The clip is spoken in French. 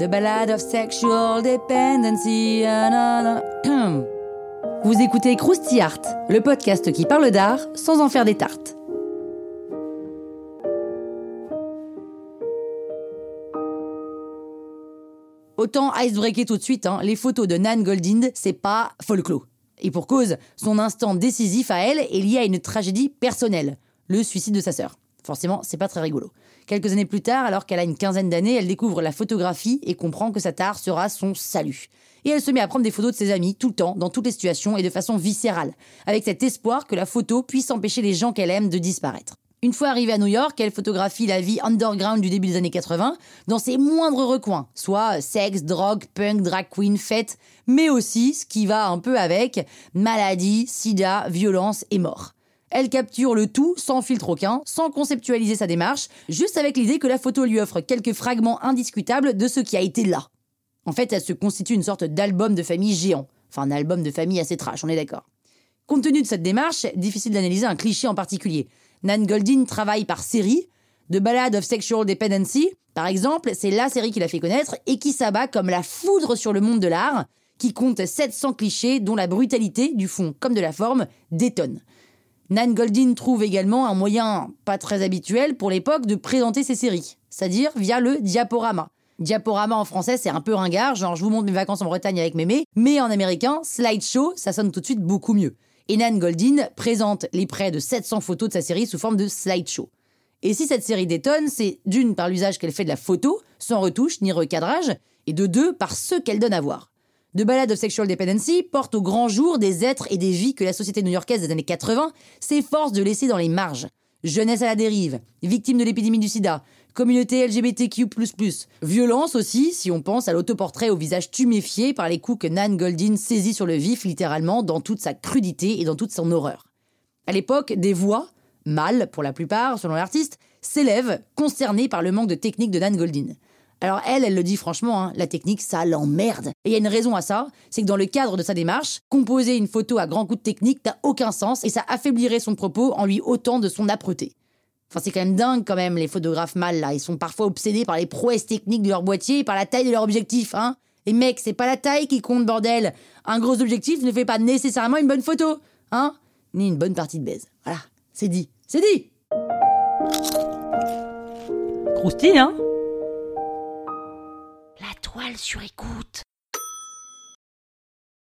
The Ballad of Sexual Dependency. Vous écoutez Krusty Art, le podcast qui parle d'art sans en faire des tartes. Autant icebreaker tout de suite, hein, les photos de Nan Goldin, c'est pas folklore. Et pour cause, son instant décisif à elle est lié à une tragédie personnelle, le suicide de sa sœur. Forcément, c'est pas très rigolo. Quelques années plus tard, alors qu'elle a une quinzaine d'années, elle découvre la photographie et comprend que cet art sera son salut. Et elle se met à prendre des photos de ses amis tout le temps, dans toutes les situations et de façon viscérale, avec cet espoir que la photo puisse empêcher les gens qu'elle aime de disparaître. Une fois arrivée à New York, elle photographie la vie underground du début des années 80 dans ses moindres recoins, soit sexe, drogue, punk, drag queen, fête, mais aussi ce qui va un peu avec maladie, sida, violence et mort. Elle capture le tout sans filtre aucun, sans conceptualiser sa démarche, juste avec l'idée que la photo lui offre quelques fragments indiscutables de ce qui a été là. En fait, elle se constitue une sorte d'album de famille géant. Enfin, un album de famille assez trash, on est d'accord. Compte tenu de cette démarche, difficile d'analyser un cliché en particulier. Nan Goldin travaille par série. The Ballad of Sexual Dependency, par exemple, c'est la série qui l'a fait connaître et qui s'abat comme la foudre sur le monde de l'art, qui compte 700 clichés dont la brutalité, du fond comme de la forme, détonne. Nan Goldin trouve également un moyen pas très habituel pour l'époque de présenter ses séries, c'est-à-dire via le diaporama. Diaporama en français, c'est un peu ringard, genre je vous montre mes vacances en Bretagne avec mémé, mais en américain, slideshow, ça sonne tout de suite beaucoup mieux. Et Nan Goldin présente les près de 700 photos de sa série sous forme de slideshow. Et si cette série détonne, c'est d'une par l'usage qu'elle fait de la photo, sans retouche ni recadrage, et de deux par ce qu'elle donne à voir. The Ballad of Sexual Dependency porte au grand jour des êtres et des vies que la société new-yorkaise des années 80 s'efforce de laisser dans les marges. Jeunesse à la dérive, victime de l'épidémie du sida, communauté LGBTQ++, violence aussi si on pense à l'autoportrait au visage tuméfié par les coups que Nan Goldin saisit sur le vif littéralement dans toute sa crudité et dans toute son horreur. À l'époque, des voix, mâles pour la plupart selon l'artiste, s'élèvent, concernées par le manque de technique de Nan Goldin. Alors elle, elle le dit franchement, hein, la technique, ça l'emmerde. Et il y a une raison à ça, c'est que dans le cadre de sa démarche, composer une photo à grands coups de technique n'a aucun sens et ça affaiblirait son propos en lui ôtant de son âpreté. Enfin, c'est quand même dingue quand même, les photographes mâles, là. Ils sont parfois obsédés par les prouesses techniques de leur boîtier et par la taille de leur objectif, hein. Et mec, c'est pas la taille qui compte, bordel. Un gros objectif ne fait pas nécessairement une bonne photo, hein. Ni une bonne partie de baise. Voilà, c'est dit. C'est dit Croustille, hein Toile sur écoute.